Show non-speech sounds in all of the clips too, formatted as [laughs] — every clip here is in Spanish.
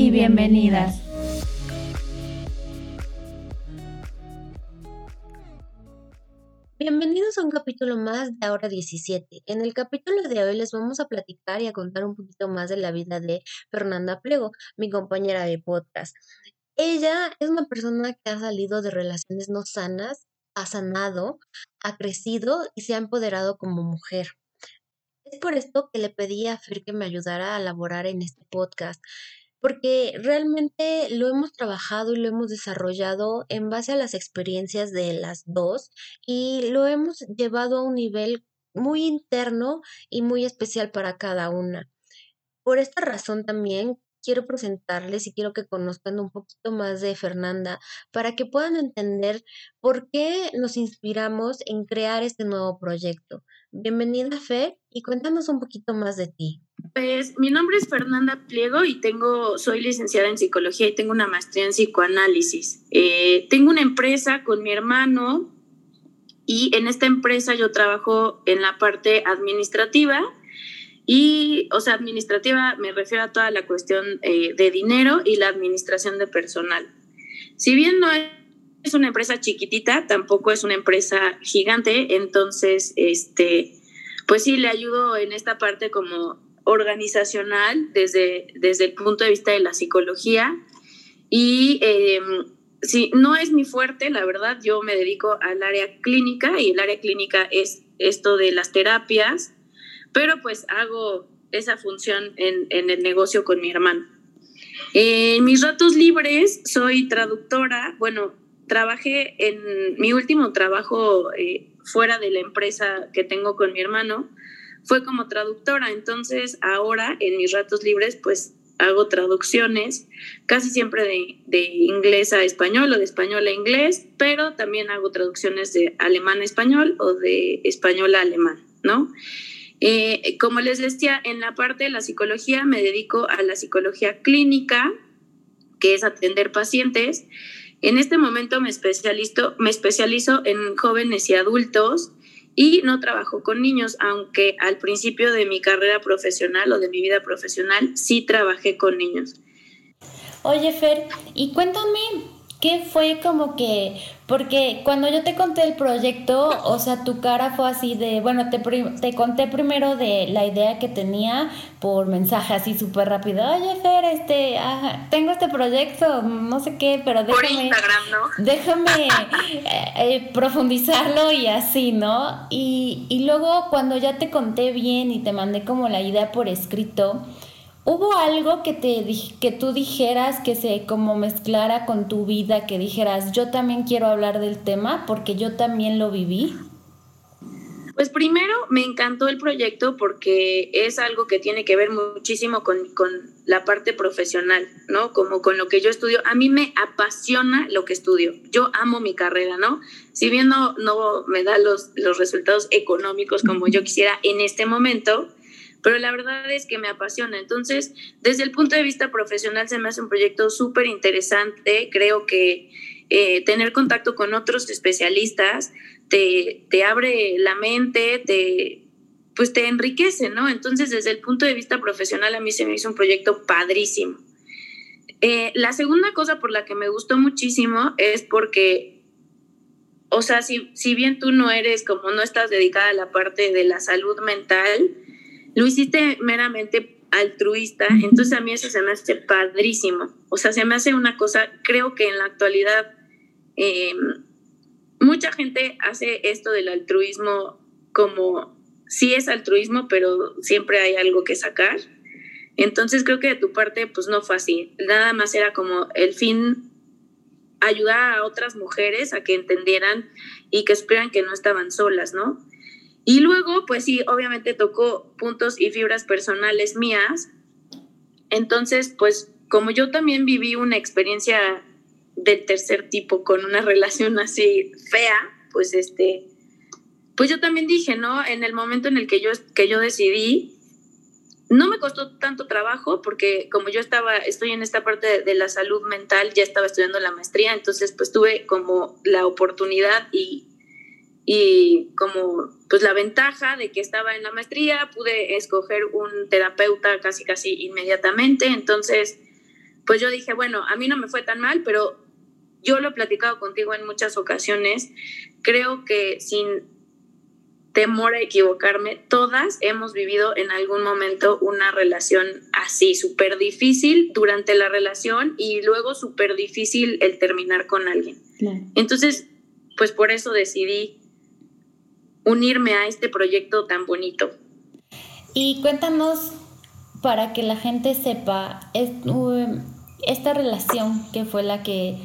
y bienvenidas. Bienvenidos a un capítulo más de Ahora 17. En el capítulo de hoy les vamos a platicar y a contar un poquito más de la vida de Fernanda Plego, mi compañera de podcast. Ella es una persona que ha salido de relaciones no sanas, ha sanado, ha crecido y se ha empoderado como mujer. Es por esto que le pedí a Fer que me ayudara a elaborar en este podcast porque realmente lo hemos trabajado y lo hemos desarrollado en base a las experiencias de las dos y lo hemos llevado a un nivel muy interno y muy especial para cada una. Por esta razón también quiero presentarles y quiero que conozcan un poquito más de Fernanda para que puedan entender por qué nos inspiramos en crear este nuevo proyecto. Bienvenida, Fe, y cuéntanos un poquito más de ti. Pues mi nombre es Fernanda Pliego y tengo, soy licenciada en psicología y tengo una maestría en psicoanálisis. Eh, tengo una empresa con mi hermano y en esta empresa yo trabajo en la parte administrativa y, o sea, administrativa me refiero a toda la cuestión eh, de dinero y la administración de personal. Si bien no es una empresa chiquitita, tampoco es una empresa gigante, entonces, este, pues sí, le ayudo en esta parte como organizacional desde, desde el punto de vista de la psicología. Y eh, sí, no es mi fuerte, la verdad, yo me dedico al área clínica y el área clínica es esto de las terapias, pero pues hago esa función en, en el negocio con mi hermano. En mis ratos libres soy traductora, bueno, trabajé en mi último trabajo eh, fuera de la empresa que tengo con mi hermano, fue como traductora. Entonces ahora en mis ratos libres pues hago traducciones, casi siempre de, inglés a español o de español a inglés, pero también hago traducciones de alemán a español o de español a alemán, ¿no? Eh, como les decía, en la parte de la psicología me dedico a la psicología clínica, que es atender pacientes. En este momento me especializo, me especializo en jóvenes y adultos y no trabajo con niños, aunque al principio de mi carrera profesional o de mi vida profesional sí trabajé con niños. Oye, Fer, y cuéntame ¿Qué fue como que, porque cuando yo te conté el proyecto, o sea, tu cara fue así de, bueno, te, te conté primero de la idea que tenía por mensaje así súper rápido, oye Fer, este, tengo este proyecto, no sé qué, pero déjame, por Instagram, ¿no? déjame [laughs] eh, eh, profundizarlo y así, ¿no? Y, y luego cuando ya te conté bien y te mandé como la idea por escrito, ¿Hubo algo que, te, que tú dijeras que se como mezclara con tu vida, que dijeras, yo también quiero hablar del tema porque yo también lo viví? Pues primero me encantó el proyecto porque es algo que tiene que ver muchísimo con, la parte profesional, ¿no? Como con lo que yo estudio. A mí me apasiona lo que estudio. Yo amo mi carrera, ¿no? Si bien no, no me da los, los resultados económicos como yo quisiera en este momento, pero la verdad es que me apasiona. Entonces, desde el punto de vista profesional se me hace un proyecto súper interesante. Creo que eh, tener contacto con otros especialistas te, te abre la mente, te, pues te enriquece, ¿no? Entonces, desde el punto de vista profesional, a mí se me hizo un proyecto padrísimo. Eh, la segunda cosa por la que me gustó muchísimo es porque, o sea, si, si bien tú no eres como no estás dedicada a la parte de la salud mental, lo hiciste meramente altruista, entonces a mí eso se me hace padrísimo. O sea, se me hace una cosa, creo que en la actualidad em, mucha gente hace esto del altruismo como, sí es altruismo, pero siempre hay algo que sacar. Entonces creo que de tu parte pues no fue así, nada más era como el fin ayudar a otras mujeres a que entendieran y que supieran que no estaban solas, ¿no? Y luego, pues sí, obviamente tocó puntos y fibras personales mías. Entonces, pues como yo también viví una experiencia del tercer tipo con una [laughs] relación así fea, pues este, pues yo también dije, ¿no? En el momento en el que yo, que yo decidí, no me costó tanto trabajo porque como yo estaba, estoy en esta parte de, la salud mental, ya estaba estudiando la maestría, entonces pues tuve como la oportunidad y, y como pues la ventaja de que estaba en la maestría, pude escoger un terapeuta casi casi inmediatamente, entonces pues yo dije, bueno, a mí no me fue tan mal, pero yo lo he platicado contigo en muchas ocasiones, creo que sin temor a equivocarme, todas hemos vivido en algún momento una relación así, súper difícil durante la relación y luego súper difícil el terminar con alguien. Entonces, pues por eso decidí unirme a este proyecto tan bonito. Y cuéntanos, para que la gente sepa, esta relación que fue la que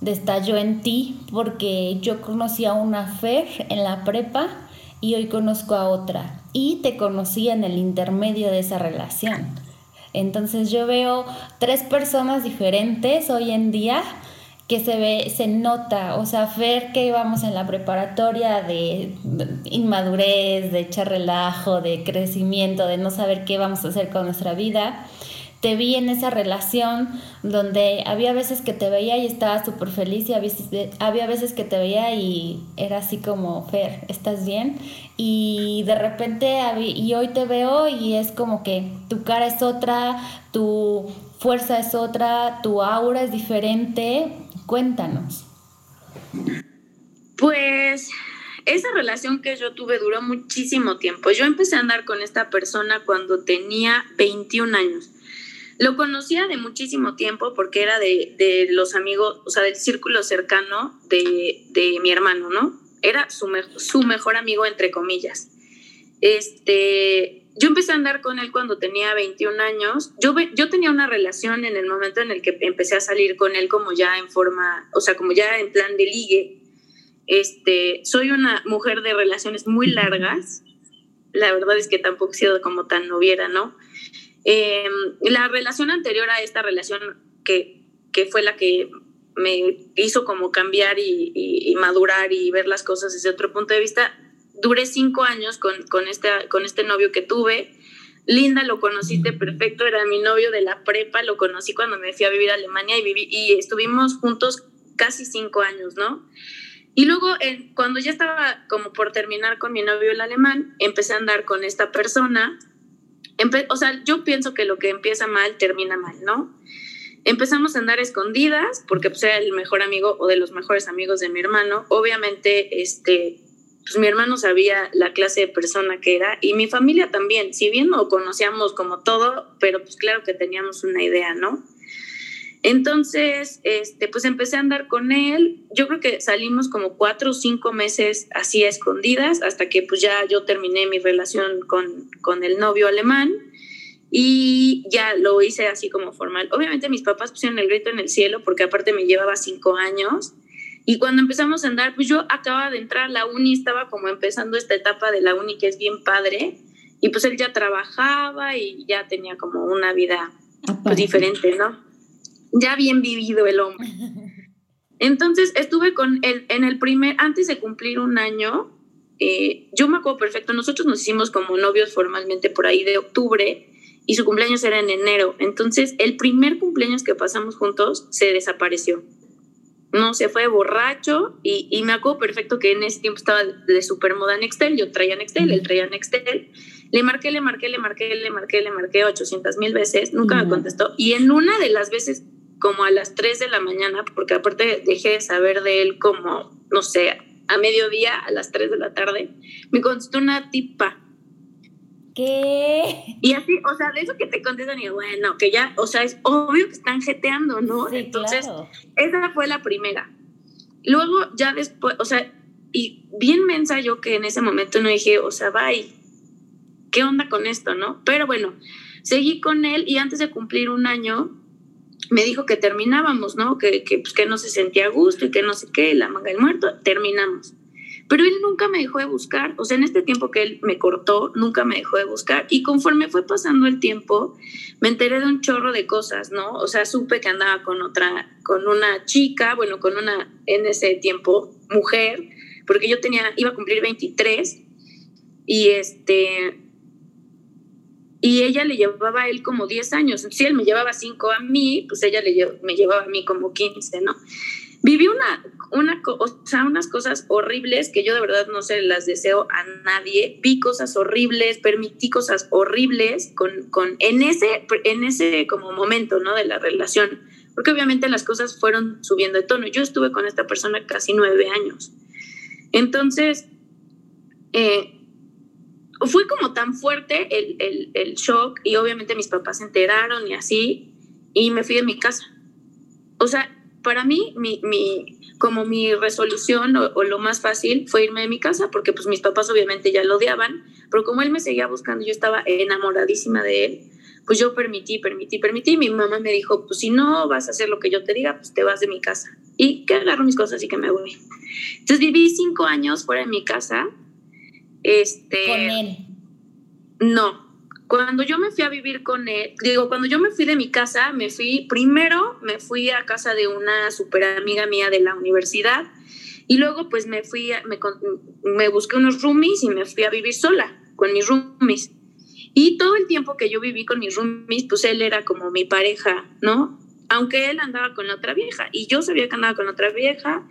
destalló en ti, porque yo conocí a una Fer en la prepa y hoy conozco a otra y te conocí en el intermedio de esa relación. Entonces yo veo tres personas diferentes hoy en día que se ve, se nota, o sea, ver que íbamos en la preparatoria de inmadurez, de echar relajo, de crecimiento, de no saber qué vamos a hacer con nuestra vida te vi en esa relación donde había veces que te veía y estaba súper feliz y había veces que te veía y era así como, Fer, ¿estás bien? Y de repente, y hoy te veo y es como que tu cara es otra, tu fuerza es otra, tu aura es diferente. Cuéntanos. Pues esa relación que yo tuve duró muchísimo tiempo. Yo empecé a andar con esta persona cuando tenía 21 años. Lo conocía de muchísimo tiempo porque era de, los amigos, o sea, del círculo cercano de, mi hermano, ¿no? Era su, su mejor amigo, entre comillas. Este, yo empecé a andar con él cuando tenía 21 años. Yo, yo tenía una relación en el momento en el que empecé a salir con él como ya en forma, o sea, como ya en plan de ligue. Este, soy una mujer de relaciones muy largas. La verdad es que tampoco he sido como tan noviera, ¿no? Eh, la relación anterior a esta relación que, que, fue la que me hizo como cambiar y, madurar y ver las cosas desde otro punto de vista, duré cinco años con, con, este, con este novio que tuve. Linda lo conociste perfecto, era mi novio de la prepa, lo conocí cuando me fui a vivir a Alemania y, viví, y estuvimos juntos casi cinco años, ¿no? Y luego, cuando ya estaba como por terminar con mi novio el alemán, empecé a andar con esta persona o sea, yo pienso que lo que empieza mal termina mal, ¿no? Empezamos a andar escondidas porque pues, era el mejor amigo o de los mejores amigos de mi hermano. Obviamente, este, pues mi hermano sabía la clase de persona que era y mi familia también, si bien no conocíamos como todo, pero pues claro que teníamos una idea, ¿no? Entonces, este, pues empecé a andar con él. Yo creo que salimos como cuatro o cinco meses así a escondidas hasta que pues ya yo terminé mi relación con, con el novio alemán y ya lo hice así como formal. Obviamente mis papás pusieron el grito en el cielo porque aparte me llevaba cinco años. Y cuando empezamos a andar, pues yo acababa de entrar a la uni, estaba como empezando esta etapa de la uni que es bien padre. Y pues él ya trabajaba y ya tenía como una vida pues, diferente, ¿no? ya bien vivido el hombre. [laughs] Entonces estuve con él en el primer, antes de cumplir un año, eh, yo me acuerdo perfecto, nosotros nos hicimos como novios formalmente por ahí de octubre y su cumpleaños era en enero. Entonces el primer cumpleaños que pasamos juntos se desapareció. No, se fue borracho y, y me acuerdo perfecto que en ese tiempo estaba de super moda Nextel, yo traía Nextel, él traía Nextel. Le marqué, le marqué, le marqué, le marqué, le marqué 800 mil veces, nunca me contestó. Y en una de las veces como a las 3 de la mañana, porque aparte dejé de saber de él como, no sé, a mediodía, a las 3 de la tarde, me contestó una tipa. ¿Qué? Y así, o sea, de eso que te contestan y bueno, que ya, o sea, es obvio que están jeteando, ¿no? Entonces, esa fue la primera. Luego, ya después, o sea, y bien mensa yo que en ese momento no dije, o sea, bye, ¿qué onda con esto, no? Pero bueno, seguí con él y antes de cumplir un año, me dijo que terminábamos, ¿no? Que, que, pues, que no se sentía a gusto y que no sé qué, la manga del muerto, terminamos. Pero él nunca me dejó de buscar, o sea, en este tiempo que él me cortó, nunca me dejó de buscar. Y conforme fue pasando el tiempo, me enteré de un chorro de cosas, ¿no? O sea, supe que andaba con otra, con una chica, bueno, con una, en ese tiempo, mujer, porque yo tenía, iba a cumplir 23 y este, y ella le llevaba a él como 10 años. Si él me llevaba 5 a mí, pues ella me llevaba a mí como 15, ¿no? Viví una, una, o sea, unas cosas horribles que yo de verdad no se las deseo a nadie. Vi cosas horribles, permití cosas horribles con, con, en, ese, en ese como momento, ¿no? De la relación. Porque obviamente las cosas fueron subiendo de tono. Yo estuve con esta persona casi nueve años. Entonces, eh, fue como tan fuerte el, shock y obviamente mis papás se enteraron y así, y me fui de mi casa. O sea, para mí, mi, mi como mi resolución o, lo más fácil fue irme de mi casa, porque pues mis papás obviamente ya lo odiaban, pero como él me seguía buscando, yo estaba enamoradísima de él, pues yo permití, permití, permití. Mi mamá me dijo, pues si no vas a hacer lo que yo te diga, pues te vas de mi casa. Y que agarro mis cosas y que me voy. Entonces viví cinco años fuera de mi casa este, con él. No. Cuando yo me fui a vivir con él, digo, cuando yo me fui de mi casa, me fui, primero me fui a casa de una super amiga mía de la universidad y luego pues me fui, me, me busqué unos roomies y me fui a vivir sola con mis roomies. Y todo el tiempo que yo viví con mis roomies, pues él era como mi pareja, ¿no? Aunque él andaba con la otra vieja y yo sabía que andaba con otra vieja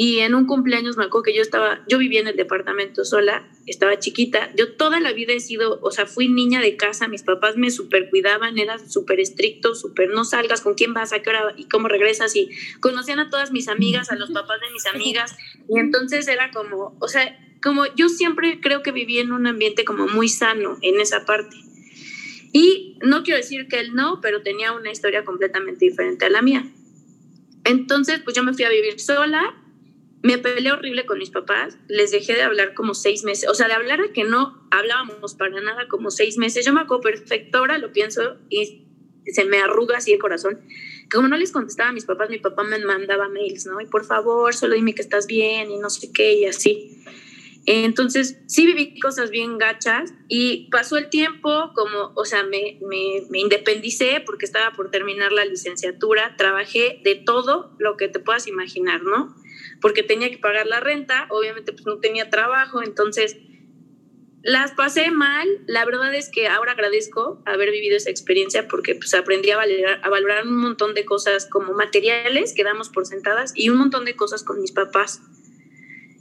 y en un cumpleaños me acuerdo que yo estaba, yo vivía en el departamento sola, estaba chiquita. Yo toda la vida he sido, o sea, fui niña de casa, mis papás me super cuidaban, eran súper estrictos, súper no salgas, con quién vas, a qué hora y cómo regresas. Y conocían a todas mis amigas, a los papás de mis [laughs] amigas. Y entonces era como, o sea, como yo siempre creo que viví en un ambiente como muy sano en esa parte. Y no quiero decir que él no, pero tenía una historia completamente diferente a la mía. Entonces, pues yo me fui a vivir sola me peleé horrible con mis papás, les dejé de hablar como seis meses, o sea, de hablar a que no hablábamos para nada como seis meses. Yo me acuerdo perfecto, ahora lo pienso y se me arruga así el corazón. Como no les contestaba a mis papás, mi papá me mandaba mails, ¿no? Y por favor, solo dime que estás bien y no sé qué y así. Entonces, sí viví cosas bien gachas y pasó el tiempo, como, o sea, me, me, me, independicé porque estaba por terminar la licenciatura, trabajé de todo lo que te puedas imaginar, ¿no? Porque tenía que pagar la renta, obviamente pues no tenía trabajo, entonces las pasé mal, la verdad es que ahora agradezco haber vivido esa experiencia porque pues aprendí a valorar, a valorar un montón de cosas como materiales que damos por sentadas y un montón de cosas con mis papás.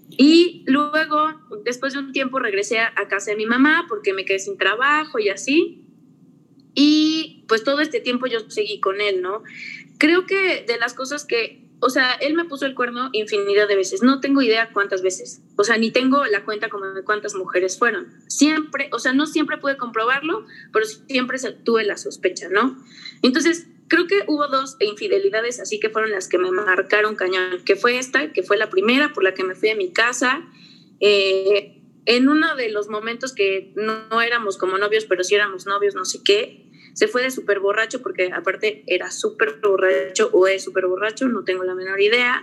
Y luego, después de un tiempo, regresé a casa de mi mamá porque me quedé sin trabajo y así. Y pues todo este tiempo yo seguí con él, ¿no? Creo que de las cosas que o sea, él me puso el cuerno infinidad de veces. No tengo idea cuántas veces. O sea, ni tengo la cuenta como de cuántas mujeres fueron. Siempre, o sea, no siempre pude comprobarlo, pero siempre tuve la sospecha, ¿no? Entonces, creo que hubo dos infidelidades así que fueron las que me marcaron cañón, que fue esta, que fue la primera por la que me fui a mi casa. Eh, en uno de los momentos que no, no éramos como novios, pero sí éramos novios, no sé qué, se fue de súper borracho porque aparte era súper borracho o es súper borracho, no tengo la menor idea.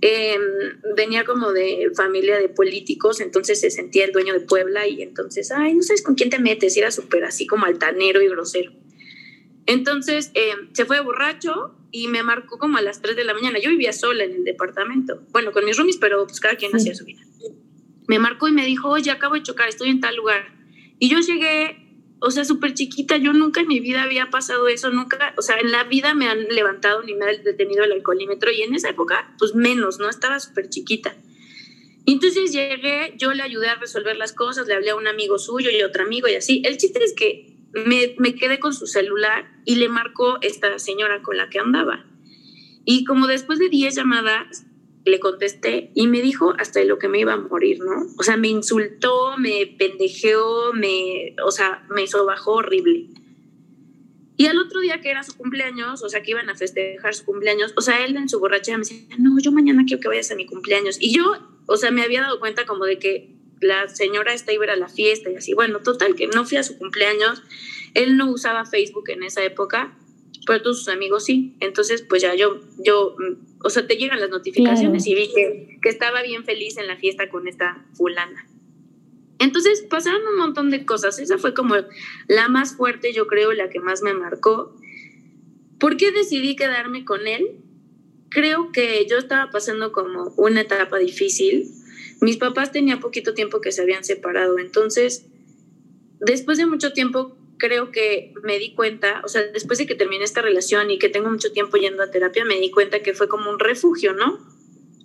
Em, venía como de familia de políticos, entonces se sentía el dueño de Puebla y entonces, ay, no sabes con quién te metes, y era súper así como altanero y grosero. Entonces em, se fue borracho y me marcó como a las 3 de la mañana. Yo vivía sola en el departamento, bueno, con mis roomies, pero pues cada quien hacía su vida. Me marcó y me dijo, oye, acabo de chocar, estoy en tal lugar. Y yo llegué o sea, súper chiquita, yo nunca en mi vida había pasado eso, nunca, o sea, en la vida me han levantado ni me han detenido el alcoholímetro y en esa época, pues menos, ¿no? Estaba súper chiquita. entonces llegué, yo le ayudé a resolver las cosas, le hablé a un amigo suyo y a otro amigo y así. El chiste es que me, me quedé con su celular y le marcó esta señora con la que andaba. Y como después de 10 llamadas, le contesté y me dijo hasta de lo que me iba a morir, ¿no? O sea, me insultó, me pendejeó, me, o sea, me bajó horrible. Y al otro día que era su cumpleaños, o sea, que iban a festejar su cumpleaños, o sea, él en su borrachera me decía, no, yo mañana quiero que vayas a mi cumpleaños. Y yo, o sea, me había dado cuenta como de que la señora esta iba a la fiesta y así, bueno, total, que no fui a su cumpleaños. Él no usaba Facebook en esa época, pero todos sus amigos sí. Entonces, pues ya yo, yo o sea, te llegan las notificaciones y vi que, que estaba bien feliz en la fiesta con esta fulana. Entonces pasaron un montón de cosas. Esa fue como la más fuerte, yo creo, la que más me marcó. ¿Por qué decidí quedarme con él? Creo que yo estaba pasando como una etapa difícil. Mis papás tenían poquito tiempo que se habían separado. Entonces, después de mucho tiempo, creo que me di cuenta, o sea, después de que terminé esta relación y que tengo mucho tiempo yendo a terapia, me di cuenta que fue como un refugio, ¿no?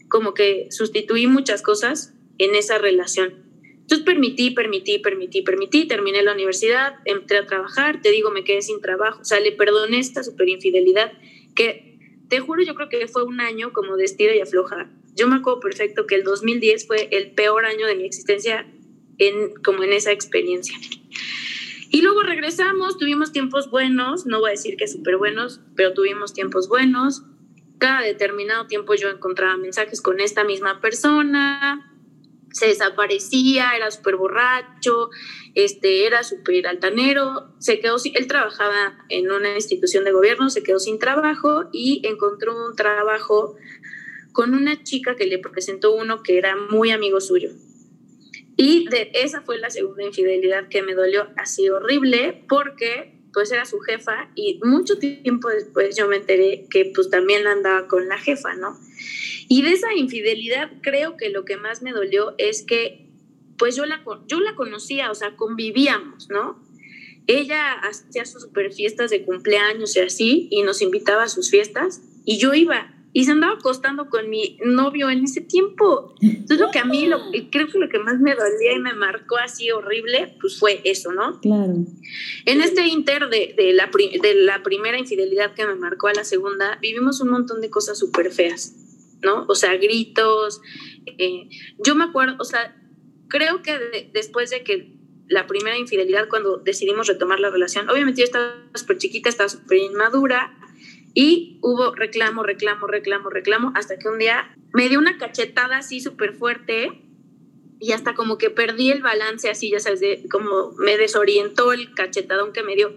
Como que sustituí muchas cosas en esa relación. Entonces permití, permití, permití, permití, terminé la universidad, entré a trabajar, te digo, me quedé sin trabajo, o sea, le perdoné esta super infidelidad que te juro, yo creo que fue un año como de estira y afloja. Yo me acuerdo perfecto que el 2010 fue el peor año de mi existencia en, como en esa experiencia. Y luego regresamos, tuvimos tiempos buenos, no voy a decir que súper buenos, pero tuvimos tiempos buenos. Cada determinado tiempo yo encontraba mensajes con esta misma persona, se desaparecía, era súper borracho, este, era súper altanero, se quedó, él trabajaba en una institución de gobierno, se quedó sin trabajo y encontró un trabajo con una chica que le presentó uno que era muy amigo suyo. Y de, esa fue la segunda infidelidad que me dolió así horrible porque pues era su jefa y mucho tiempo después yo me enteré que pues también andaba con la jefa, ¿no? Y de esa infidelidad creo que lo que más me dolió es que pues yo la, yo la conocía, o sea, convivíamos, ¿no? Ella hacía sus super fiestas de cumpleaños y así, y nos invitaba a sus fiestas, y yo iba, y se andaba acostando con mi novio en ese tiempo. Entonces lo que a mí, lo, creo que lo que más me dolía y me marcó así horrible, pues fue eso, ¿no? Claro. En este inter de, de, la, de la primera infidelidad que me marcó a la segunda, vivimos un montón de cosas súper feas. ¿no? O sea, gritos. Eh, yo me acuerdo, o sea, creo que después de que la primera infidelidad, cuando decidimos retomar la relación, obviamente yo estaba súper chiquita, estaba súper inmadura y hubo reclamo, reclamo, reclamo, reclamo, hasta que un día me dio una cachetada así súper fuerte y hasta como que perdí el balance así, ya sabes, como me desorientó el cachetadón que me dio.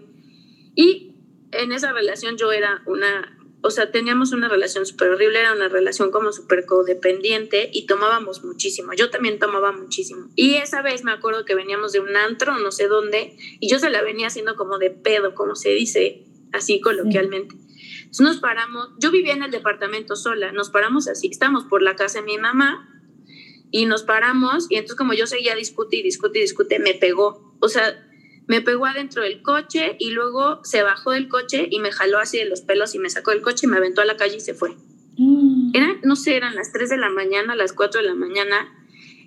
Y en esa relación yo era una o sea, teníamos una relación súper horrible, era una relación como súper codependiente y tomábamos muchísimo. Yo también tomaba muchísimo. Y esa vez me acuerdo que veníamos de un antro, no sé dónde, y yo se la venía haciendo como de pedo, como se dice así coloquialmente. Entonces nos paramos, yo vivía en el departamento sola, nos paramos así, estamos por la casa de mi mamá y nos paramos y entonces como yo seguía discute y discute y discute, me pegó. O sea, me pegó adentro del coche y luego se bajó del coche y me jaló así de los pelos y me sacó del coche y me aventó a la calle y se fue. Mm. Eran, no sé, eran las 3 de la mañana, las 4 de la mañana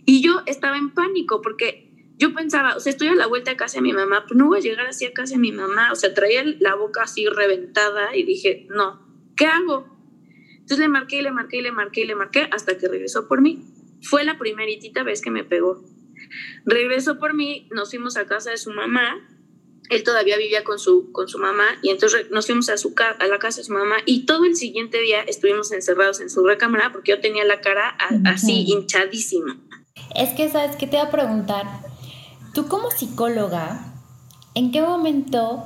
y yo estaba en pánico porque yo pensaba, o sea, estoy a la vuelta de casa de mi mamá, pues no voy a llegar así a casa de mi mamá, o sea, traía la boca así reventada y dije, no, ¿qué hago? Entonces le marqué y le marqué y le marqué y le marqué hasta que regresó por mí. Fue la primeritita vez que me pegó. Regresó por mí, nos fuimos a casa de su mamá, él todavía vivía con su, con su mamá y entonces nos fuimos a, su, a la casa de su mamá y todo el siguiente día estuvimos encerrados en su recámara porque yo tenía la cara así hinchadísima. Es que, ¿sabes qué te voy a preguntar? Tú como psicóloga, ¿en qué momento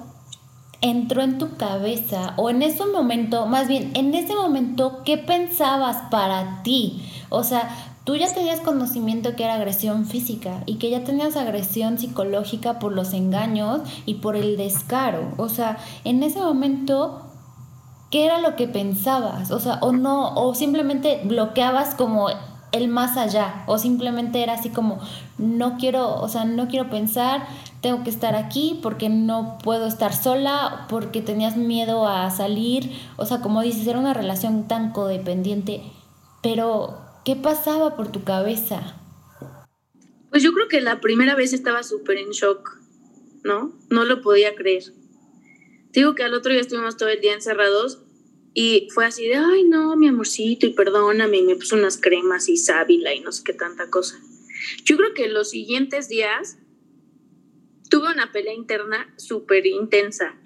entró en tu cabeza o en ese momento, más bien, en ese momento, ¿qué pensabas para ti? O sea, tú ya tenías conocimiento que era agresión física y que ya tenías agresión psicológica por los engaños y por el descaro. O sea, en ese momento, ¿qué era lo que pensabas? O sea, o no, o simplemente bloqueabas como el más allá, o simplemente era así como, no quiero, o sea, no quiero pensar, tengo que estar aquí porque no puedo estar sola, porque tenías miedo a salir, o sea, como dices, era una relación tan codependiente, pero ¿Qué pasaba por tu cabeza? Pues yo creo que la primera vez estaba súper en shock, ¿no? No lo podía creer. digo que al otro día estuvimos todo el día encerrados y fue así de, ay, no, mi amorcito, y perdóname, y me puso unas cremas y sábila y no sé qué tanta cosa. Yo creo que los siguientes días tuve una pelea interna súper intensa.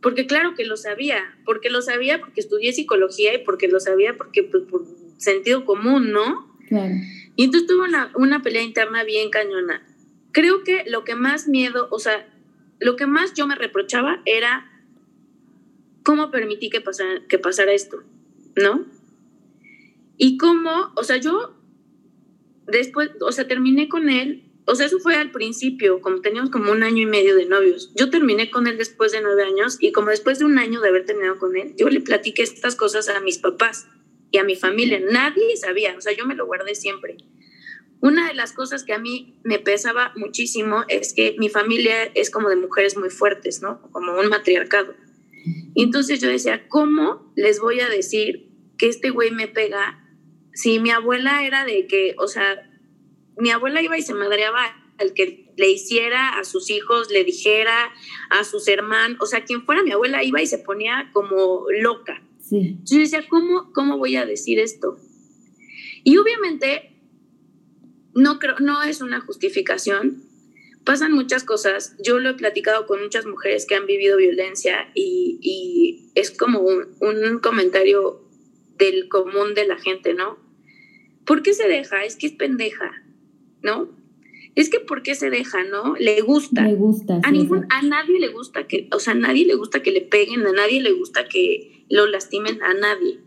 Porque claro que lo sabía, porque lo sabía porque estudié psicología y porque lo sabía porque pues, sentido común, ¿no? Claro. Y entonces tuve una, una pelea interna bien cañona. Creo que lo que más miedo, o sea, lo que más yo me reprochaba era cómo permití que pasara, que pasara esto, ¿no? Y cómo, o sea, yo después, o sea, terminé con él, o sea, eso fue al principio, como teníamos como un año y medio de novios. Yo terminé con él después de nueve años y como después de un año de haber terminado con él, yo le platiqué estas cosas a mis papás y a mi familia. Nadie sabía, o sea, yo me lo guardé siempre. Una de las cosas que a mí me pesaba muchísimo es que mi familia es como de mujeres muy fuertes, ¿no? Como un matriarcado. Y entonces yo decía, ¿cómo les voy a decir que este güey me pega si mi abuela era de que, o sea, mi abuela iba y se madreaba al que le hiciera a sus hijos, le dijera a sus hermanos, o sea, quien fuera mi abuela iba y se ponía como loca. Sí. Yo decía, ¿cómo, ¿cómo voy a decir esto? Y obviamente no creo, no es una justificación. Pasan muchas cosas. Yo lo he platicado con muchas mujeres que han vivido violencia y, y es como un, un comentario del común de la gente, ¿no? ¿Por qué se deja? Es que es pendeja, ¿no? Es que ¿por qué se deja, no? Le gusta. Le gusta. A, ningún, a nadie le gusta que, o sea, a nadie le gusta que le peguen, a nadie le gusta que lo lastimen, a nadie.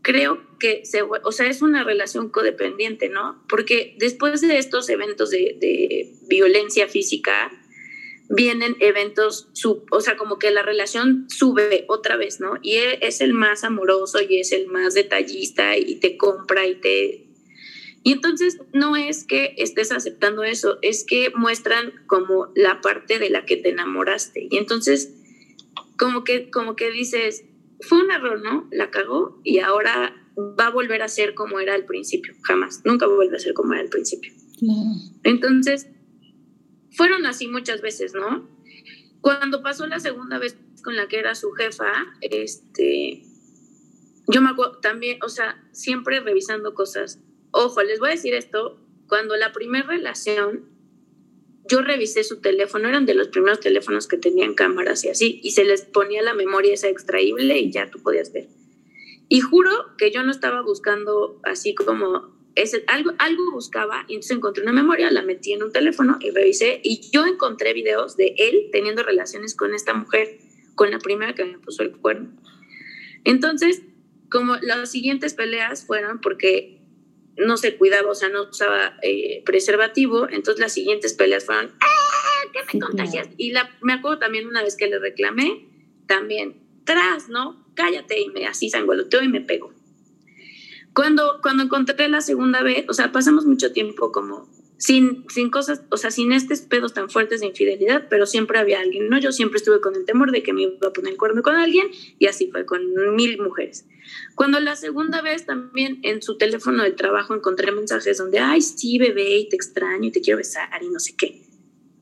Creo que, se, o sea, es una relación codependiente, ¿no? Porque después de estos eventos de, de violencia física, vienen eventos, sub, o sea, como que la relación sube otra vez, ¿no? Y e, es el más amoroso y es el más detallista y te compra y te... Y entonces no es que estés aceptando eso, es que muestran como la parte de la que te enamoraste. Y entonces como que, como que dices, fue un error, ¿no? La cagó y ahora va a volver a ser como era al principio, jamás, nunca vuelve a ser como era al principio. Entonces, fueron así muchas veces, ¿no? Cuando pasó la segunda vez con la que era su jefa, este, yo me acuerdo también, o sea, siempre revisando cosas. Ojo, les voy a decir esto, cuando la primera relación, yo revisé su teléfono, eran de los primeros teléfonos que tenían cámaras y así, y se les ponía la memoria esa extraíble y ya tú podías ver. Y juro que yo no estaba buscando así como algo, algo buscaba y entonces encontré una memoria, la metí en un teléfono y revisé y yo encontré videos de él teniendo relaciones con esta mujer, con la primera que me puso el cuerno. Entonces, como las siguientes peleas fueron porque no se cuidaba, o sea, no usaba eh, preservativo, entonces las siguientes peleas fueron, ¡ah, qué me contagias! Y la, me acuerdo también una vez que le reclamé, también, tras, ¿no? Cállate y me así sangoloteo y me pegó. Cuando, cuando encontré la segunda vez, o sea, pasamos mucho tiempo como sin, sin cosas, o sea, sin estos pedos tan fuertes de infidelidad, pero siempre había alguien, ¿no? Yo siempre estuve con el temor de que me iba a poner el cuerno con alguien y así fue con mil mujeres. Cuando la segunda vez también en su teléfono de trabajo encontré mensajes donde, ay, sí, bebé, y te extraño y te quiero besar y no sé qué,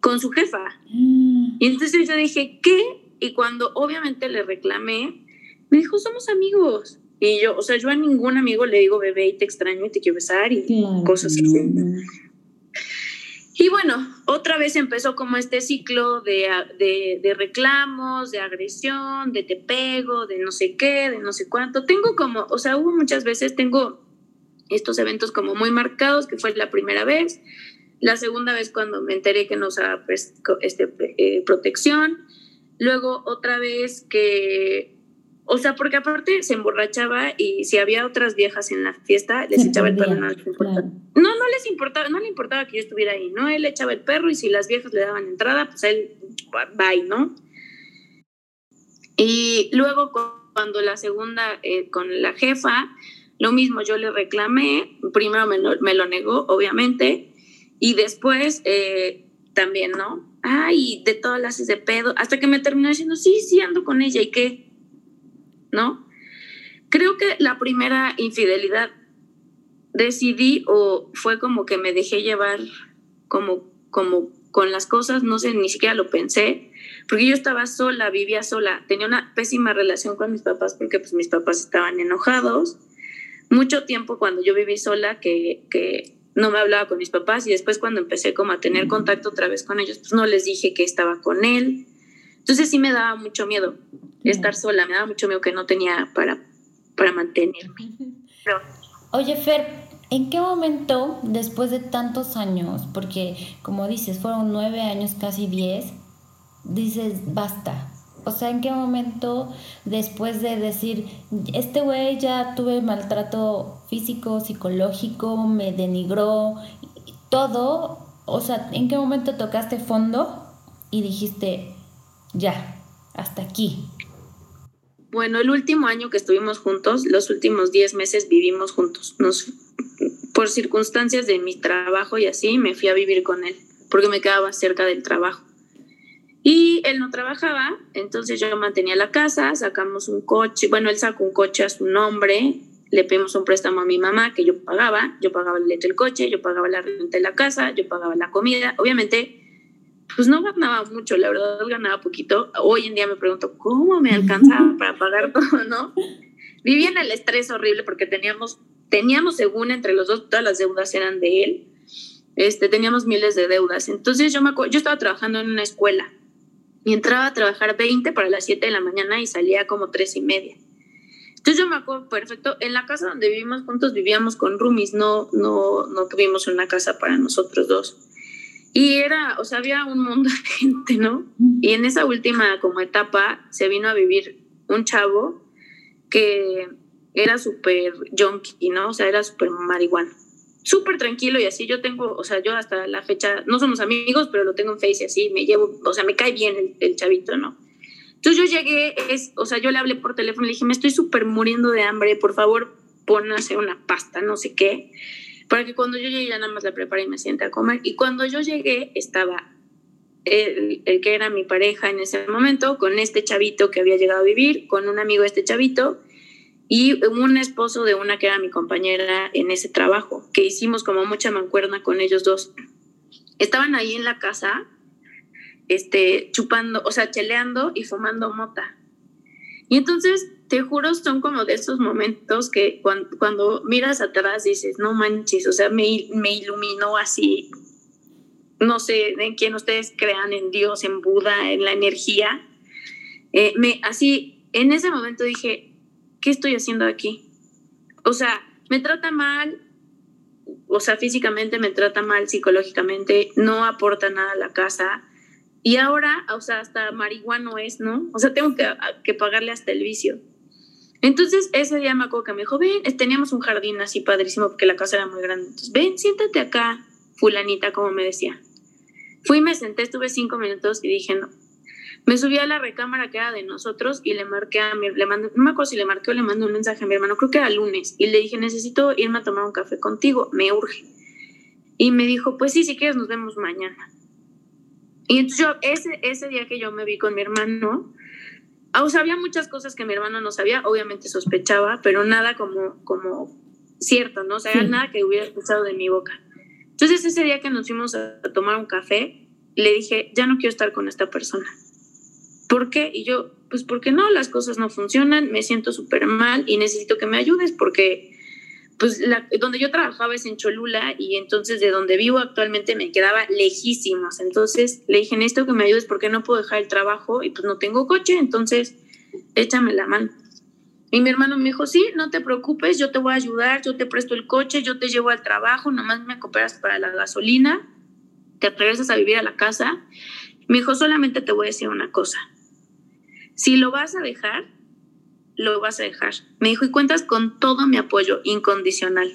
con su jefa. Mm. Y entonces yo dije, ¿qué? Y cuando obviamente le reclamé, me dijo, somos amigos. Y yo, o sea, yo a ningún amigo le digo bebé y te extraño y te quiero besar y cosas así. Y bueno, otra vez empezó como este ciclo de, de, de, reclamos, de agresión, de te pego, de no sé qué, de no sé cuánto. Tengo como, o sea, hubo muchas veces, tengo estos eventos como muy marcados, que fue la primera vez, la segunda vez cuando me enteré que no usaba pues, este, eh, protección, luego otra vez que o sea, porque aparte se emborrachaba y si había otras viejas en la fiesta, les echaba el perro. No, les importaba. no, no les importaba, no le importaba que yo estuviera ahí, ¿no? Él echaba el perro y si las viejas le daban entrada, pues él, bye, ¿no? Y luego cuando la segunda, eh, con la jefa, lo mismo, yo le reclamé, primero me lo, me lo negó, obviamente, y después eh, también, ¿no? Ay, de todas las de pedo, hasta que me terminó diciendo, sí, sí, ando con ella, ¿y qué? ¿No? Creo que la primera infidelidad decidí o fue como que me dejé llevar como, como con las cosas, no sé, ni siquiera lo pensé, porque yo estaba sola, vivía sola, tenía una pésima relación con mis papás porque pues mis papás estaban enojados. Mucho tiempo cuando yo viví sola que, que no me hablaba con mis papás y después cuando empecé como a tener contacto otra vez con ellos, pues no les dije que estaba con él. Entonces sí me daba mucho miedo estar sola, me daba mucho miedo que no tenía para, para mantenerme. [laughs] Oye, Fer, ¿en qué momento, después de tantos años, porque como dices, fueron nueve años, casi diez, dices, basta, O sea, ¿en qué momento después de decir, este güey ya tuve maltrato físico, psicológico, me denigró, todo, o sea, ¿en qué momento tocaste fondo y dijiste, ya, hasta aquí? Bueno, el último año que estuvimos juntos, los últimos 10 meses vivimos juntos. Nos, por circunstancias de mi trabajo y así, me fui a vivir con él, porque me quedaba cerca del trabajo. Y él no trabajaba, entonces yo mantenía la casa, sacamos un coche, bueno, él sacó un coche a su nombre, le pedimos un préstamo a mi mamá que yo pagaba, yo pagaba el leche del coche, yo pagaba la renta de la casa, yo pagaba la comida. Obviamente, pues no ganaba mucho, la verdad ganaba poquito. Hoy en día me pregunto, ¿cómo me alcanzaba [laughs] para pagar todo, no? Vivía en el estrés horrible porque teníamos, teníamos según entre los dos, todas las deudas eran de él. Este, teníamos miles de deudas. Entonces yo me yo estaba trabajando en una escuela y entraba a trabajar 20 para las 7 de la mañana y salía como 3 y media. Entonces yo me acuerdo perfecto, en la casa donde vivimos juntos vivíamos con roomies, no, no, no tuvimos una casa para nosotros dos. Y era, o sea, había un mundo de gente, ¿no? Y en esa última como etapa se vino a vivir un chavo que era súper junkie, ¿no? O sea, era súper marihuana súper tranquilo y así. Yo tengo, o sea, yo hasta la fecha, no somos amigos, pero lo tengo en Face y así, me llevo, o sea, me cae bien el, chavito, ¿no? Entonces yo llegué, es, o sea, yo le hablé por teléfono, le dije, me estoy súper muriendo de hambre, por favor, pon a hacer una pasta, no sé qué, para que cuando yo llegue ya nada más la prepare y me siente a comer. Y cuando yo llegué, estaba el, el, que era mi pareja en ese momento, con este chavito que había llegado a vivir, con un amigo de este chavito, y un esposo de una que era mi compañera en ese trabajo, que hicimos como mucha mancuerna con ellos dos. Estaban ahí en la casa, este, chupando, o sea, cheleando y fumando mota. Y entonces, te juro, son como de esos momentos que cuando, miras atrás dices, no manches, o sea, me, me iluminó así, no sé en quién ustedes crean, en Dios, en Buda, en la energía. Eh, me, así, en ese momento dije, ¿qué estoy haciendo aquí? O sea, me trata mal, o sea, físicamente me trata mal, psicológicamente, no aporta nada a la casa. Y ahora, o sea, hasta marihuano es, ¿no? O sea, tengo que, que pagarle hasta el vicio. Entonces, ese día me acuerdo que me dijo, ven, teníamos un jardín así padrísimo porque la casa era muy grande. Entonces, ven, siéntate acá, fulanita, como me decía. Fui, me senté, estuve cinco minutos y dije, no, me subí a la recámara que era de nosotros y le marqué a mi, le mandé, no me acuerdo si le marqué o le mandé un mensaje a mi hermano, creo que era lunes, y le dije, necesito irme a tomar un café contigo, me urge. Y me dijo, pues sí, si quieres nos vemos mañana. Y entonces yo, ese, ese día que yo me vi con mi hermano, o sea, había muchas cosas que mi hermano no sabía, obviamente sospechaba, pero nada como, como cierto, ¿no? O sea, nada que hubiera escuchado de mi boca. Entonces ese día que nos fuimos a tomar un café, le dije, ya no quiero estar con esta persona ¿Por qué? Y yo, pues porque no, las cosas no funcionan, me siento súper mal y necesito que me ayudes porque pues donde yo trabajaba es en Cholula y entonces de donde vivo actualmente me quedaba lejísimos. Entonces le dije, necesito que me ayudes porque no puedo dejar el trabajo y pues no tengo coche, entonces échame la mano. Y mi hermano me dijo, sí, no te preocupes, yo te voy a ayudar, yo te presto el coche, yo te llevo al trabajo, nomás me cooperas para la gasolina, te regresas a vivir a la casa. Me dijo, solamente te voy a decir una cosa, si lo vas a dejar, lo vas a dejar. Me dijo, y cuentas con todo mi apoyo incondicional.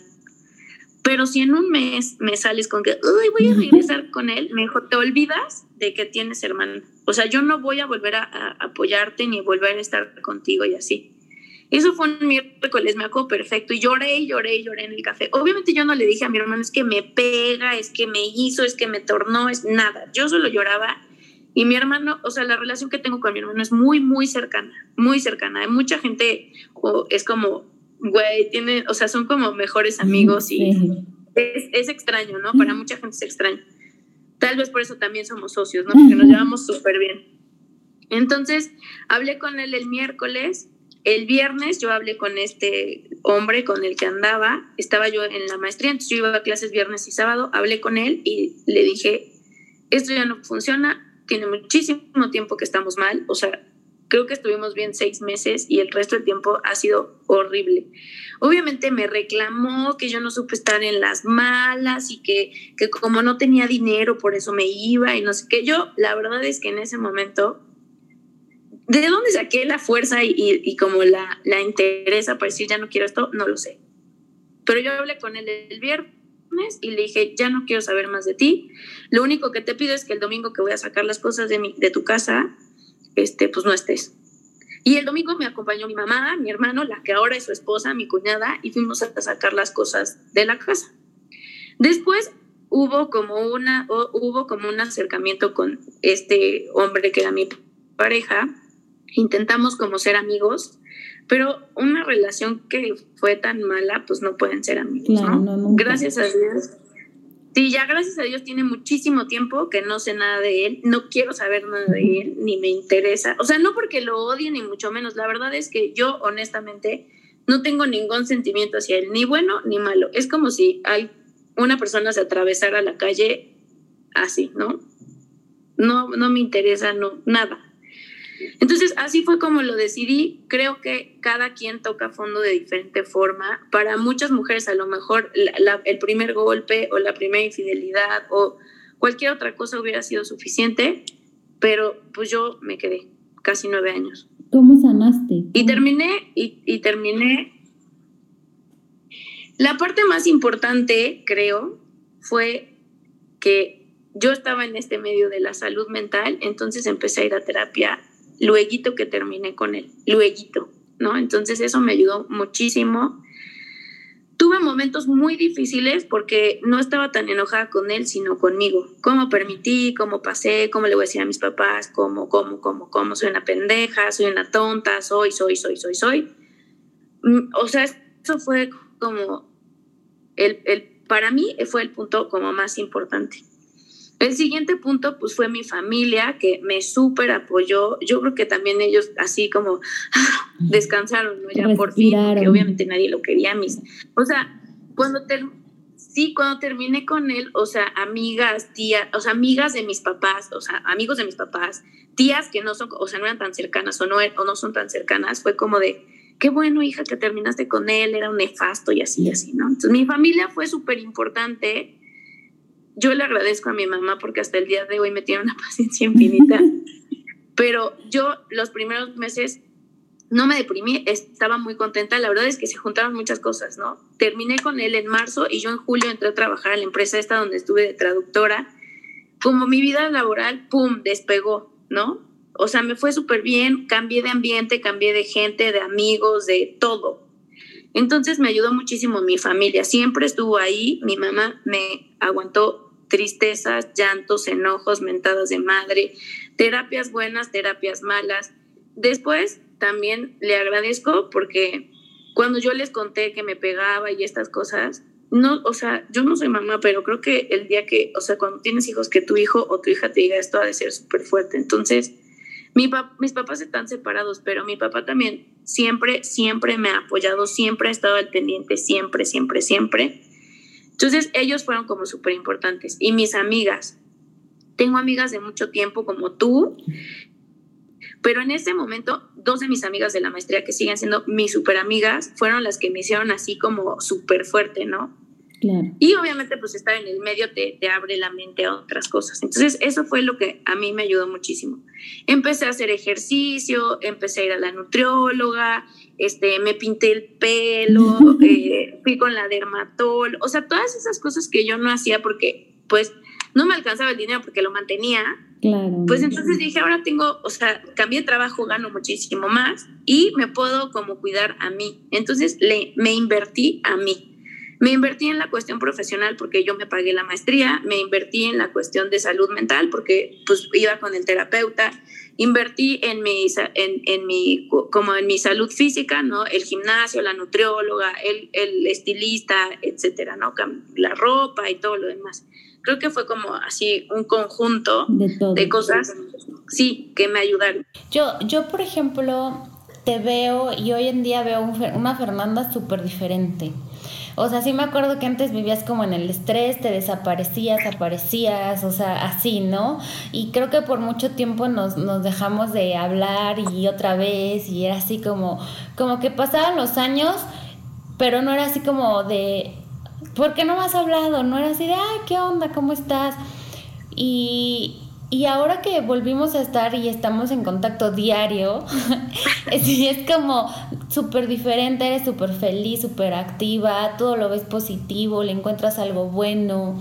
Pero si en un mes me sales con que, uy, voy a regresar con él, me dijo, te olvidas de que tienes hermano. O sea, yo no voy a volver a, apoyarte ni volver a estar contigo y así. Eso fue un miércoles, me acuerdo perfecto. Y lloré y lloré y lloré en el café. Obviamente yo no le dije a mi hermano, es que me pega, es que me hizo, es que me tornó, es nada. Yo solo lloraba y mi hermano, o sea, la relación que tengo con mi hermano es muy, muy cercana, muy cercana. Hay mucha gente, o es como, güey, tiene, o sea, son como mejores amigos y es, es, extraño, ¿no? Para mucha gente es extraño. Tal vez por eso también somos socios, ¿no? Porque nos llevamos súper bien. Entonces, hablé con él el miércoles. El viernes yo hablé con este hombre con el que andaba. Estaba yo en la maestría, entonces yo iba a clases viernes y sábado. Hablé con él y le dije, esto ya no funciona, tiene muchísimo tiempo que estamos mal, o sea, creo que estuvimos bien seis meses y el resto del tiempo ha sido horrible. Obviamente me reclamó que yo no supe estar en las malas y que, que como no tenía dinero, por eso me iba y no sé qué. Yo, la verdad es que en ese momento, ¿De dónde saqué la fuerza y, y, como la, la interesa para decir ya no quiero esto? No lo sé. Pero yo hablé con él el viernes y le dije, ya no quiero saber más de ti. Lo único que te pido es que el domingo que voy a sacar las cosas de, mi, de tu casa, este, pues no estés. Y el domingo me acompañó mi mamá, mi hermano, la que ahora es su esposa, mi cuñada, y fuimos a sacar las cosas de la casa. Después hubo como una hubo como un acercamiento con este hombre que era mi pareja intentamos como ser amigos pero una relación que fue tan mala pues no pueden ser amigos ¿no? gracias a Dios sí ya gracias a Dios tiene muchísimo tiempo que no sé nada de él no quiero saber nada de él ni me interesa o sea no porque lo odie ni mucho menos la verdad es que yo honestamente no tengo ningún sentimiento hacia él ni bueno ni malo es como si hay una persona se atravesara la calle así, ¿no? No, no me interesa, no, nada. Entonces, así fue como lo decidí. Creo que cada quien toca fondo de diferente forma. Para muchas mujeres, a lo mejor el primer golpe o la primera infidelidad o cualquier otra cosa hubiera sido suficiente, pero pues yo me quedé casi nueve años. ¿Cómo sanaste? Y terminé, y, y terminé la parte más importante, creo, fue que yo estaba en este medio de la salud mental, entonces empecé a ir a terapia luego que terminé con él, luego, ¿no? Entonces eso me ayudó muchísimo. Tuve momentos muy difíciles porque no estaba tan enojada con él, sino conmigo. ¿Cómo permití? ¿Cómo pasé? ¿Cómo le voy a decir a mis papás? ¿Cómo, cómo, cómo, cómo? Soy una pendeja, soy una tonta, soy, soy, soy, soy, soy. Mm, o sea, eso fue como el, el, para mí fue el punto como más importante. El siguiente punto, pues fue mi familia, que me súper apoyó. Yo creo que también ellos así como ah, [laughs] descansaron, ¿no? Ya por fin, que obviamente nadie lo quería. Mis, o sea, cuando te, sí, cuando terminé con él, o sea, amigas, tías, o sea, amigas de mis papás, o sea, amigos de mis papás, tías que no son, o sea, no eran tan cercanas o no, o no son tan cercanas, fue como de, qué bueno, hija, que terminaste con él, era un nefasto y así, y así, ¿no? Entonces, mi familia fue súper importante. Yo le agradezco a mi mamá porque hasta el día de hoy me tiene una [laughs] paciencia infinita. Pero yo los primeros meses no me deprimí, estaba muy contenta. La verdad es que se juntaron muchas cosas, ¿no? Terminé con él en marzo y yo en julio entré a trabajar a la empresa esta donde estuve de traductora. Como mi vida laboral, ¡pum!, despegó, ¿no? O sea, me fue súper bien, cambié de ambiente, cambié de gente, de amigos, de todo. Entonces me ayudó muchísimo mi familia, siempre estuvo ahí, mi mamá me aguantó tristezas, llantos, enojos, mentadas de madre, terapias buenas, terapias malas. Después también le agradezco porque cuando yo les conté que me pegaba y estas cosas, no, o sea, yo no soy mamá, pero creo que el día que, o sea, cuando tienes hijos, que tu hijo o tu hija te diga esto ha de ser súper fuerte. Entonces, mis papás están separados, pero mi papá también siempre, siempre me ha apoyado, siempre ha estado al pendiente, siempre, siempre, siempre. Entonces ellos fueron como súper importantes. Y mis amigas, tengo amigas de mucho tiempo como tú, pero en ese momento dos de mis amigas de la maestría que siguen siendo mis súper amigas fueron las que me hicieron así como súper fuerte, ¿no? Y obviamente pues estar en el medio te, te, abre la mente a otras cosas. Entonces eso fue lo que a mí me ayudó muchísimo. Empecé a hacer ejercicio, empecé a ir a la nutrióloga, este, me pinté el pelo, [laughs] eh, fui con la dermatóloga, o sea, todas esas cosas que yo no hacía porque pues no me alcanzaba el dinero porque lo mantenía. Claro. Pues entonces dije, ahora tengo, o sea, cambié de trabajo, gano muchísimo más y me puedo como cuidar a mí. Entonces le, me invertí a mí. Me invertí en la cuestión profesional porque yo me pagué la maestría, me invertí en la cuestión de salud mental porque pues iba con el terapeuta, invertí en mi, en, en mi, como en mi salud física, ¿no? El gimnasio, la nutrióloga, el, el estilista, etcétera, ¿no? La ropa y todo lo demás. Creo que fue como así un conjunto de, de cosas, sí, que me ayudaron. Yo, yo, por ejemplo, te veo y hoy en día veo una Fernanda súper diferente. O sea, sí me acuerdo que antes vivías como en el estrés, te desaparecías, aparecías, o sea, así, ¿no? Y creo que por mucho tiempo nos, nos dejamos de hablar y otra vez, y era así como, como que pasaban los años, pero no era así como de, ¿por qué no me has hablado? No era así de, ay, ¿qué onda? ¿Cómo estás? Y, y ahora que volvimos a estar y estamos en contacto diario, [laughs] sí, es como súper diferente, eres súper feliz, súper activa, todo lo ves positivo, le encuentras algo bueno.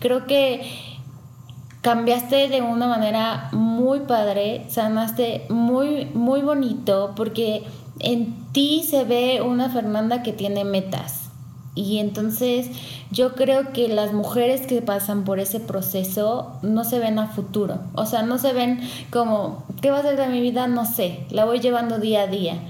Creo que cambiaste de una manera muy padre, sanaste muy, muy bonito, porque en ti se ve una Fernanda que tiene metas y entonces yo creo que las mujeres que pasan por ese proceso no se ven a futuro. O sea, no se ven como, ¿qué va a ser de mi vida? No sé, la voy llevando día a día.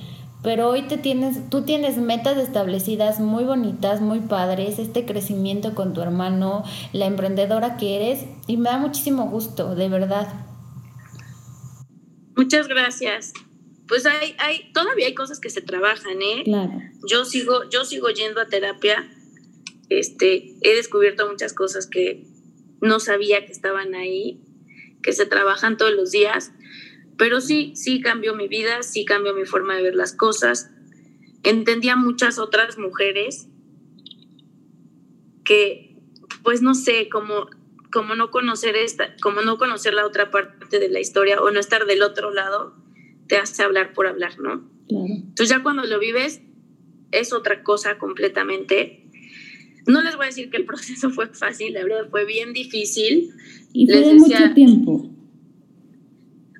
Pero hoy te tienes, tú tienes metas establecidas muy bonitas, muy padres, este crecimiento con tu hermano, la emprendedora que eres, y me da muchísimo gusto, de verdad. Muchas gracias pues hay, hay, todavía hay cosas que se trabajan, ¿eh? Claro. Yo sigo, yo sigo yendo a terapia. Este, he descubierto muchas cosas que no sabía que estaban ahí, que se trabajan todos los días. Pero sí, sí cambió mi vida, sí cambió mi forma de ver las cosas. Entendí a muchas otras mujeres que, pues no sé, como, como no conocer esta, como no conocer la otra parte de la historia o no estar del otro lado, te hace hablar por hablar, ¿no? Entonces ya cuando lo vives es otra cosa completamente. No les voy a decir que el [laughs] proceso fue fácil, la verdad fue bien difícil. Y fue mucho tiempo.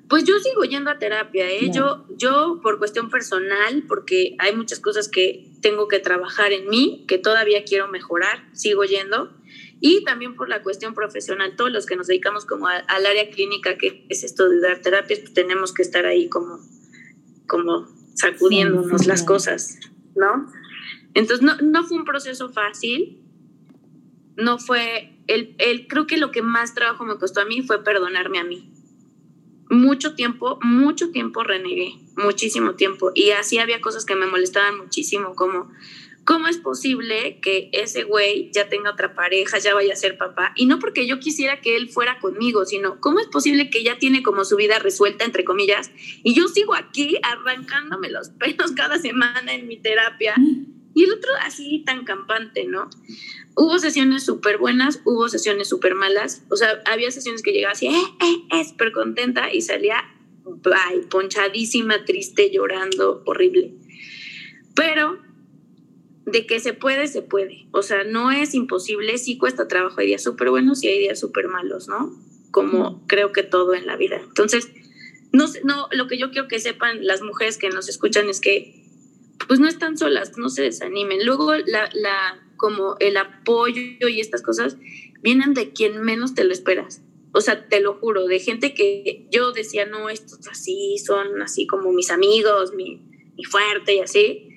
Pues yo sigo yendo a terapia, ¿eh? Yo, yo por cuestión personal, porque hay muchas cosas que tengo que trabajar en mí, que todavía quiero mejorar, sigo yendo. Y también por la cuestión profesional, todos los que nos dedicamos como al área clínica, que es esto de dar terapias, pues tenemos que estar ahí como, como sacudiéndonos las cosas, ¿no? Entonces no, no fue un proceso fácil, no fue, el, el, creo que lo que más trabajo me costó a mí fue perdonarme a mí. Mucho tiempo, mucho tiempo renegué, muchísimo tiempo. Y así había cosas que me molestaban muchísimo, como ¿Cómo es posible que ese güey ya tenga otra pareja, ya vaya a ser papá? Y no porque yo quisiera que él fuera conmigo, sino ¿cómo es posible que ya tiene como su vida resuelta, entre comillas, y yo sigo aquí arrancándome los [laughs] pelos cada semana en mi terapia? Y el otro así tan campante, ¿no? Hubo sesiones súper buenas, hubo sesiones súper malas. O sea, había sesiones que llegaba así, eh, eh, eh, súper contenta y salía, bye, ponchadísima, triste, llorando, horrible. Pero de que se puede, se puede. O sea, no es imposible, sí cuesta trabajo. Hay días súper buenos y hay días súper malos, ¿no? Como creo que todo en la vida. Entonces, no, no, lo que yo quiero que sepan las mujeres que nos escuchan es que, pues no están solas, no se desanimen. Luego, la, la, como el apoyo y estas cosas vienen de quien menos te lo esperas. O sea, te lo juro, de gente que yo decía, no, estos así son así como mis amigos, mi, mi fuerte y así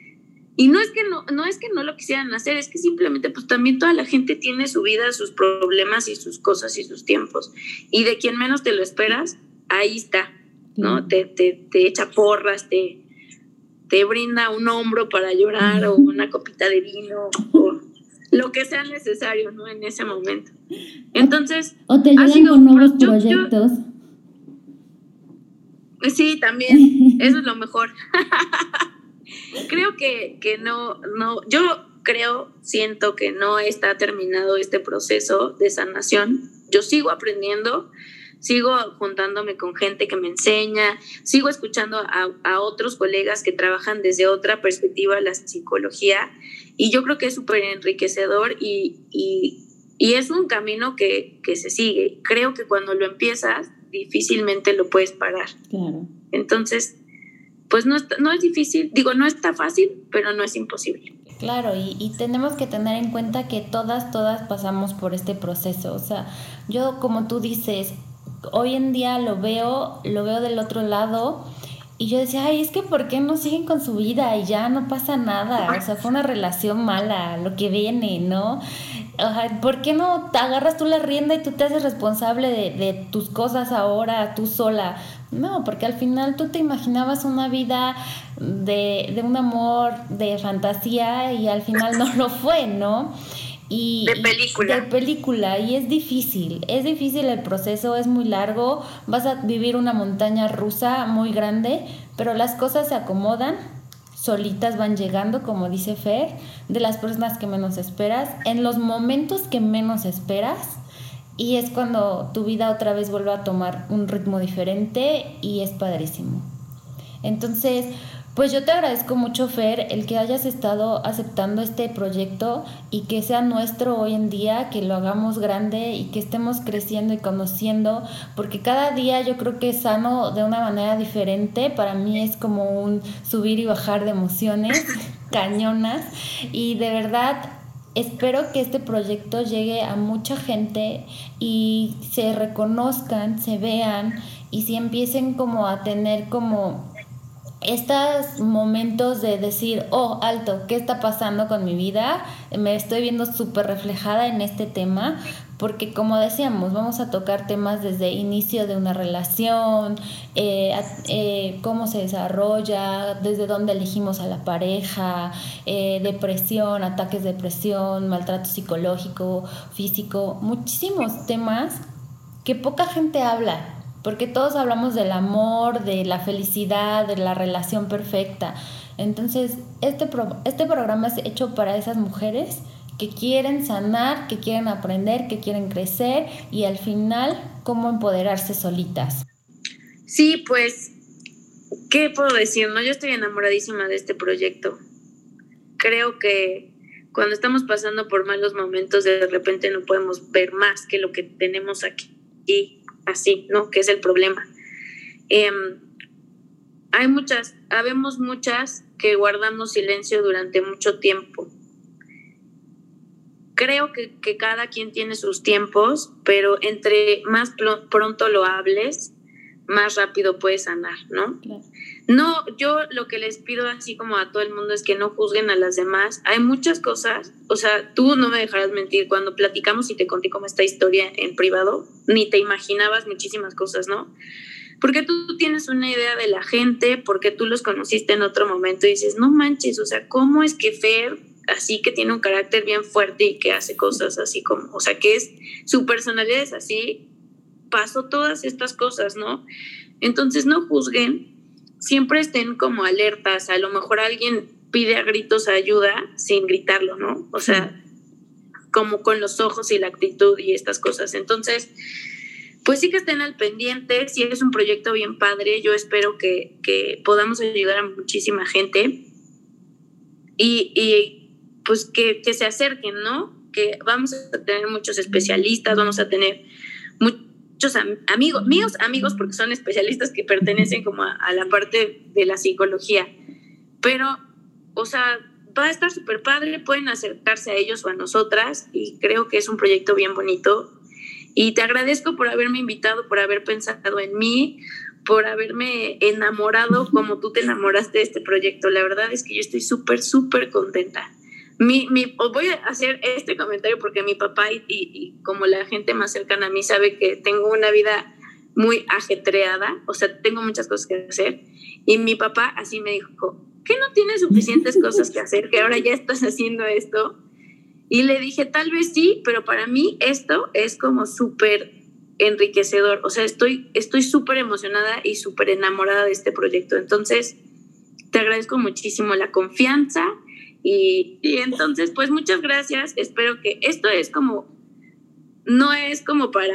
y no es que no, no es que no lo quisieran hacer, es que simplemente pues también toda la gente tiene su vida, sus problemas y sus cosas y sus tiempos. Y de quien menos te lo esperas, ahí está, ¿no? Te, te, te echa porras, te, te brinda un hombro para llorar o una copita de vino o lo que sea necesario, ¿no? En ese momento. Entonces... O te ayudan con nuevos proyectos. sí, también. [laughs] Eso es lo mejor. [laughs] creo que, que no, no, yo creo, siento que no está terminado este proceso de sanación. Yo sigo aprendiendo, sigo juntándome con gente que me enseña, sigo escuchando a, a otros colegas que trabajan desde otra perspectiva la psicología y yo creo que es súper enriquecedor y, y, y, es un camino que, que, se sigue. Creo que cuando lo empiezas difícilmente lo puedes parar. Claro. Entonces, pues no, no es difícil, digo, no está fácil, pero no es imposible. Claro, y, y, tenemos que tener en cuenta que todas, todas pasamos por este proceso. O sea, yo como tú dices, hoy en día lo veo, lo veo del otro lado. Y yo decía, ay, es que ¿por qué no siguen con su vida y ya no pasa nada? O sea, fue una relación mala, lo que viene, ¿no? ¿Por qué no te agarras tú la rienda y tú te haces responsable de, de tus cosas ahora, tú sola? No, porque al final tú te imaginabas una vida de, un amor, de fantasía y al final no lo fue, ¿no? Y, de película. De película, y es difícil, es difícil el proceso, es muy largo, vas a vivir una montaña rusa muy grande, pero las cosas se acomodan, solitas van llegando, como dice Fer, de las personas que menos esperas, en los momentos que menos esperas, y es cuando tu vida otra vez vuelve a tomar un ritmo diferente y es padrísimo. Entonces, pues yo te agradezco mucho, Fer, el que hayas estado aceptando este proyecto y que sea nuestro hoy en día, que lo hagamos grande y que estemos creciendo y conociendo, porque cada día yo creo que es sano de una manera diferente. Para mí es como un subir y bajar de emociones [laughs] cañonas y de verdad espero que este proyecto llegue a mucha gente y se reconozcan, se vean y si empiecen como a tener como estos momentos de decir, oh, alto, ¿qué está pasando con mi vida? Me estoy viendo súper reflejada en este tema, porque como decíamos, vamos a tocar temas desde inicio de una relación, eh, eh, cómo se desarrolla, desde dónde elegimos a la pareja, eh, depresión, ataques de depresión, maltrato psicológico, físico, muchísimos temas que poca gente habla porque todos hablamos del amor, de la felicidad, de la relación perfecta. Entonces, este, este programa es hecho para esas mujeres que quieren sanar, que quieren aprender, que quieren crecer y al final, cómo empoderarse solitas. Sí, pues, ¿qué puedo decir? No, yo estoy enamoradísima de este proyecto. Creo que cuando estamos pasando por malos momentos, de repente no podemos ver más que lo que tenemos aquí. Así, ¿no? Que es el problema. Em, hay muchas, habemos muchas que guardamos silencio durante mucho tiempo. Creo que, cada quien tiene sus tiempos, pero entre más pronto lo hables, más rápido puedes sanar, ¿no? No, yo lo que les pido así como a todo el mundo es que no juzguen a las demás. Hay muchas cosas, o sea, tú no me dejarás mentir, cuando platicamos y te conté como esta historia en privado, ni te imaginabas muchísimas cosas, ¿no? Porque tú tienes una idea de la gente, porque tú los conociste en otro momento y dices, no manches, o sea, ¿cómo es que Fer, así que tiene un carácter bien fuerte y que hace cosas así como, o sea, que es, su personalidad es así, pasó todas estas cosas, ¿no? Entonces no juzguen, siempre estén como alertas, a lo mejor alguien pide a gritos ayuda sin gritarlo, ¿no? O sea, como con los ojos y la actitud y estas cosas. Entonces, pues sí que estén al pendiente, si es un proyecto bien padre, yo espero que, podamos ayudar a muchísima gente y, pues que, que, se acerquen, ¿no? Que vamos a tener muchos especialistas, vamos a tener amigos, míos amigos, porque son especialistas que pertenecen como a, la parte de la psicología. Pero, o sea, va a estar súper padre, pueden acercarse a ellos o a nosotras y creo que es un proyecto bien bonito. Y te agradezco por haberme invitado, por haber pensado en mí, por haberme enamorado como tú te enamoraste de este proyecto. La verdad es que yo estoy súper, súper contenta. Mi, mi, os voy a hacer este comentario porque mi papá y, y, como la gente más cercana a mí sabe que tengo una vida muy ajetreada, o sea, tengo muchas cosas que hacer. Y mi papá así me dijo, ¿qué no tienes suficientes cosas que hacer? Que ahora ya estás haciendo esto. Y le dije, tal vez sí, pero para mí esto es como súper enriquecedor. O sea, estoy estoy súper emocionada y súper enamorada de este proyecto. Entonces, te agradezco muchísimo la confianza y, entonces, pues muchas gracias. Espero que esto es como, no es como para,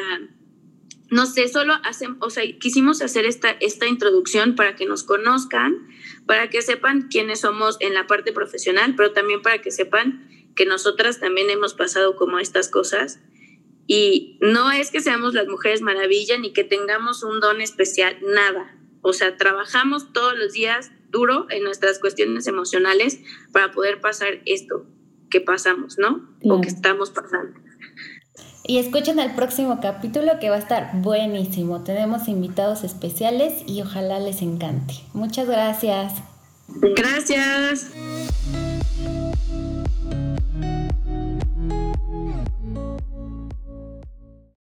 no sé, solo hacemos, o sea, quisimos hacer esta, esta introducción para que nos conozcan, para que sepan quiénes somos en la parte profesional, pero también para que sepan que nosotras también hemos pasado como estas cosas. Y no es que seamos las mujeres maravilla ni que tengamos un don especial, nada. O sea, trabajamos todos los días duro en nuestras cuestiones emocionales para poder pasar esto que pasamos, ¿no? O que estamos pasando. Y escuchen el próximo capítulo que va a estar buenísimo. Tenemos invitados especiales y ojalá les encante. Muchas gracias. Gracias.